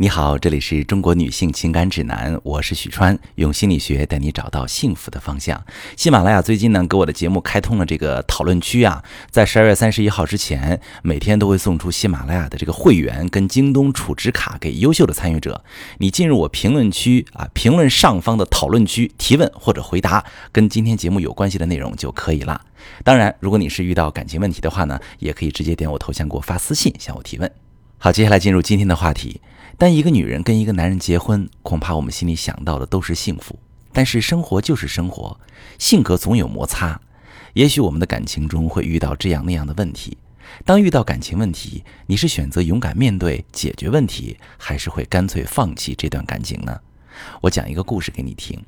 你好，这里是中国女性情感指南，我是许川，用心理学带你找到幸福的方向。喜马拉雅最近呢，给我的节目开通了这个讨论区啊，在十二月三十一号之前，每天都会送出喜马拉雅的这个会员跟京东储值卡给优秀的参与者。你进入我评论区啊，评论上方的讨论区提问或者回答跟今天节目有关系的内容就可以了。当然，如果你是遇到感情问题的话呢，也可以直接点我头像给我发私信向我提问。好，接下来进入今天的话题。当一个女人跟一个男人结婚，恐怕我们心里想到的都是幸福。但是生活就是生活，性格总有摩擦。也许我们的感情中会遇到这样那样的问题。当遇到感情问题，你是选择勇敢面对解决问题，还是会干脆放弃这段感情呢？我讲一个故事给你听。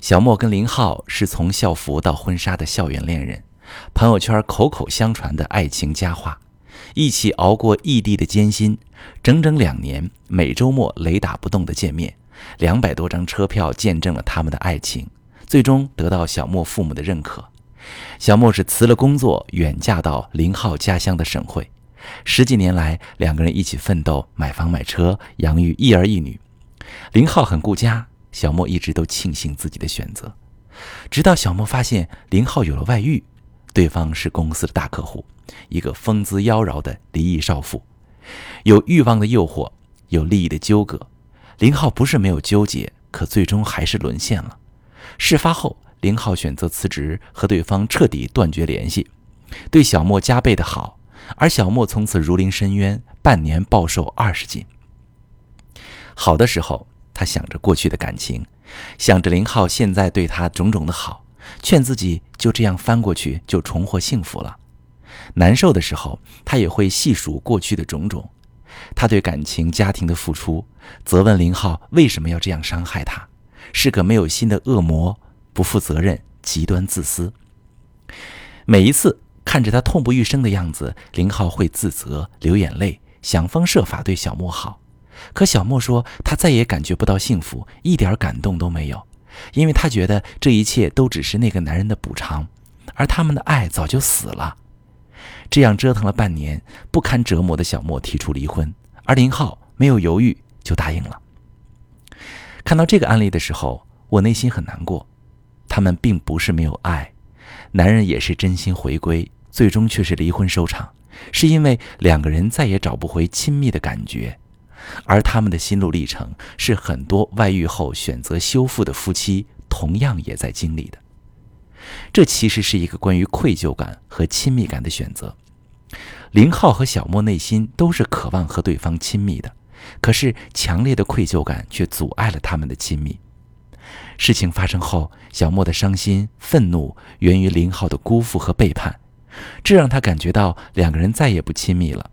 小莫跟林浩是从校服到婚纱的校园恋人，朋友圈口口相传的爱情佳话。一起熬过异地的艰辛，整整两年，每周末雷打不动的见面，两百多张车票见证了他们的爱情，最终得到小莫父母的认可。小莫是辞了工作，远嫁到林浩家乡的省会。十几年来，两个人一起奋斗，买房买车，养育一儿一女。林浩很顾家，小莫一直都庆幸自己的选择。直到小莫发现林浩有了外遇，对方是公司的大客户。一个风姿妖娆的离异少妇，有欲望的诱惑，有利益的纠葛。林浩不是没有纠结，可最终还是沦陷了。事发后，林浩选择辞职，和对方彻底断绝联系，对小莫加倍的好，而小莫从此如临深渊，半年暴瘦二十斤。好的时候，他想着过去的感情，想着林浩现在对他种种的好，劝自己就这样翻过去，就重获幸福了。难受的时候，他也会细数过去的种种，他对感情、家庭的付出，责问林浩为什么要这样伤害他，是个没有心的恶魔，不负责任，极端自私。每一次看着他痛不欲生的样子，林浩会自责、流眼泪，想方设法对小莫好。可小莫说，他再也感觉不到幸福，一点感动都没有，因为他觉得这一切都只是那个男人的补偿，而他们的爱早就死了。这样折腾了半年，不堪折磨的小莫提出离婚，而林浩没有犹豫就答应了。看到这个案例的时候，我内心很难过。他们并不是没有爱，男人也是真心回归，最终却是离婚收场，是因为两个人再也找不回亲密的感觉。而他们的心路历程，是很多外遇后选择修复的夫妻同样也在经历的。这其实是一个关于愧疚感和亲密感的选择。林浩和小莫内心都是渴望和对方亲密的，可是强烈的愧疚感却阻碍了他们的亲密。事情发生后，小莫的伤心、愤怒源于林浩的辜负和背叛，这让他感觉到两个人再也不亲密了。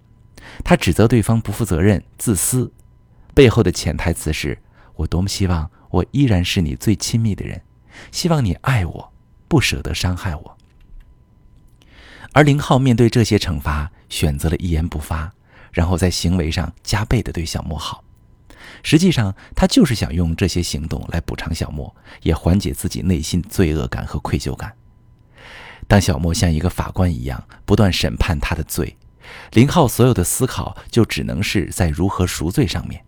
他指责对方不负责任、自私，背后的潜台词是：我多么希望我依然是你最亲密的人，希望你爱我。不舍得伤害我，而林浩面对这些惩罚，选择了一言不发，然后在行为上加倍的对小莫好。实际上，他就是想用这些行动来补偿小莫，也缓解自己内心罪恶感和愧疚感。当小莫像一个法官一样不断审判他的罪，林浩所有的思考就只能是在如何赎罪上面，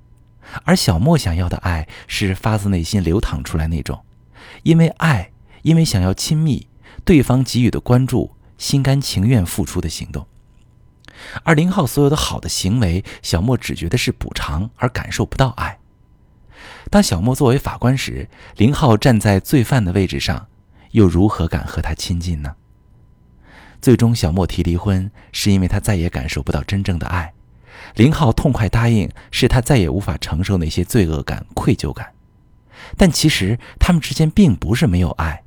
而小莫想要的爱是发自内心流淌出来那种，因为爱。因为想要亲密，对方给予的关注，心甘情愿付出的行动。而林浩所有的好的行为，小莫只觉得是补偿，而感受不到爱。当小莫作为法官时，林浩站在罪犯的位置上，又如何敢和他亲近呢？最终，小莫提离婚，是因为他再也感受不到真正的爱。林浩痛快答应，是他再也无法承受那些罪恶感、愧疚感。但其实他们之间并不是没有爱。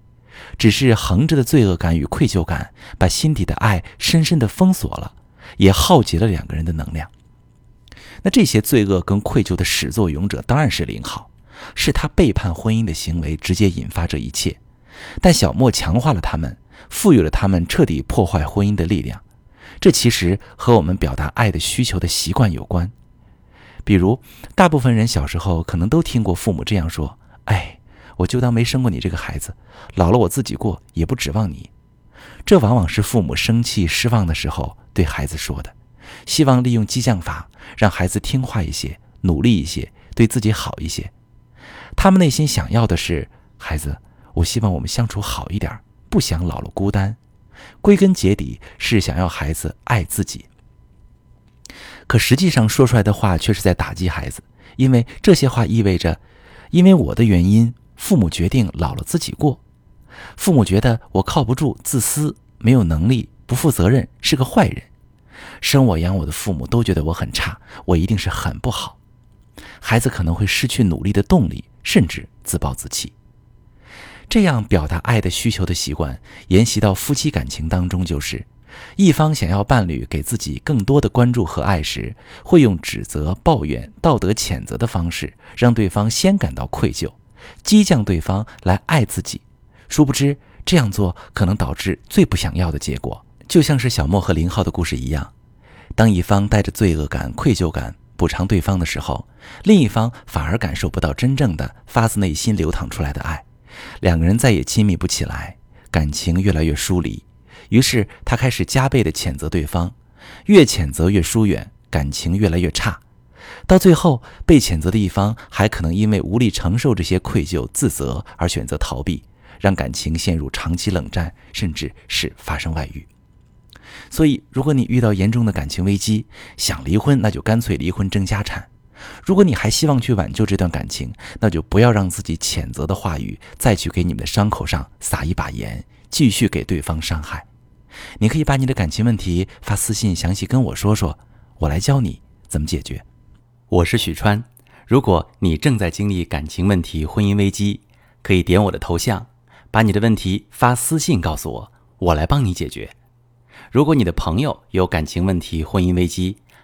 只是横着的罪恶感与愧疚感，把心底的爱深深的封锁了，也耗竭了两个人的能量。那这些罪恶跟愧疚的始作俑者当然是林浩，是他背叛婚姻的行为直接引发这一切。但小莫强化了他们，赋予了他们彻底破坏婚姻的力量。这其实和我们表达爱的需求的习惯有关。比如，大部分人小时候可能都听过父母这样说：“哎。”我就当没生过你这个孩子，老了我自己过，也不指望你。这往往是父母生气、失望的时候对孩子说的，希望利用激将法让孩子听话一些，努力一些，对自己好一些。他们内心想要的是，孩子，我希望我们相处好一点，不想老了孤单。归根结底是想要孩子爱自己。可实际上说出来的话却是在打击孩子，因为这些话意味着，因为我的原因，父母决定老了自己过。父母觉得我靠不住，自私，没有能力，不负责任，是个坏人。生我养我的父母都觉得我很差，我一定是很不好。孩子可能会失去努力的动力，甚至自暴自弃。这样表达爱的需求的习惯，沿袭到夫妻感情当中，就是一方想要伴侣给自己更多的关注和爱时，会用指责、抱怨、道德谴责的方式，让对方先感到愧疚，激将对方来爱自己。殊不知，这样做可能导致最不想要的结果。就像是小莫和林浩的故事一样，当一方带着罪恶感、愧疚感补偿对方的时候，另一方反而感受不到真正的发自内心流淌出来的爱。两个人再也亲密不起来，感情越来越疏离。于是他开始加倍的谴责对方，越谴责越疏远，感情越来越差。到最后，被谴责的一方还可能因为无力承受这些愧疚、自责而选择逃避，让感情陷入长期冷战，甚至是发生外遇。所以，如果你遇到严重的感情危机，想离婚，那就干脆离婚争家产。如果你还希望去挽救这段感情，那就不要让自己谴责的话语再去给你们的伤口上撒一把盐，继续给对方伤害。你可以把你的感情问题发私信详细跟我说说，我来教你怎么解决。我是许川，如果你正在经历感情问题、婚姻危机，可以点我的头像，把你的问题发私信告诉我，我来帮你解决。如果你的朋友有感情问题、婚姻危机，